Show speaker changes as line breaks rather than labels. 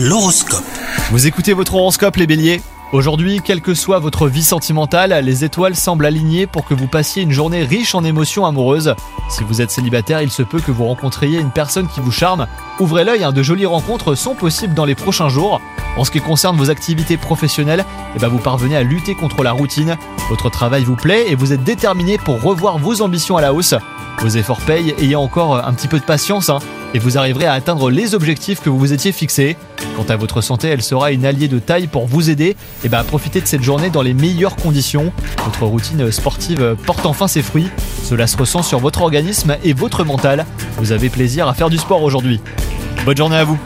L'horoscope.
Vous écoutez votre horoscope les béliers Aujourd'hui, quelle que soit votre vie sentimentale, les étoiles semblent alignées pour que vous passiez une journée riche en émotions amoureuses. Si vous êtes célibataire, il se peut que vous rencontriez une personne qui vous charme. Ouvrez l'œil, hein, de jolies rencontres sont possibles dans les prochains jours. En ce qui concerne vos activités professionnelles, eh ben vous parvenez à lutter contre la routine. Votre travail vous plaît et vous êtes déterminé pour revoir vos ambitions à la hausse. Vos efforts payent, ayez encore un petit peu de patience hein, et vous arriverez à atteindre les objectifs que vous vous étiez fixés. Quant à votre santé, elle sera une alliée de taille pour vous aider et ben, à profiter de cette journée dans les meilleures conditions. Votre routine sportive porte enfin ses fruits. Cela se ressent sur votre organisme et votre mental. Vous avez plaisir à faire du sport aujourd'hui. Bonne journée à vous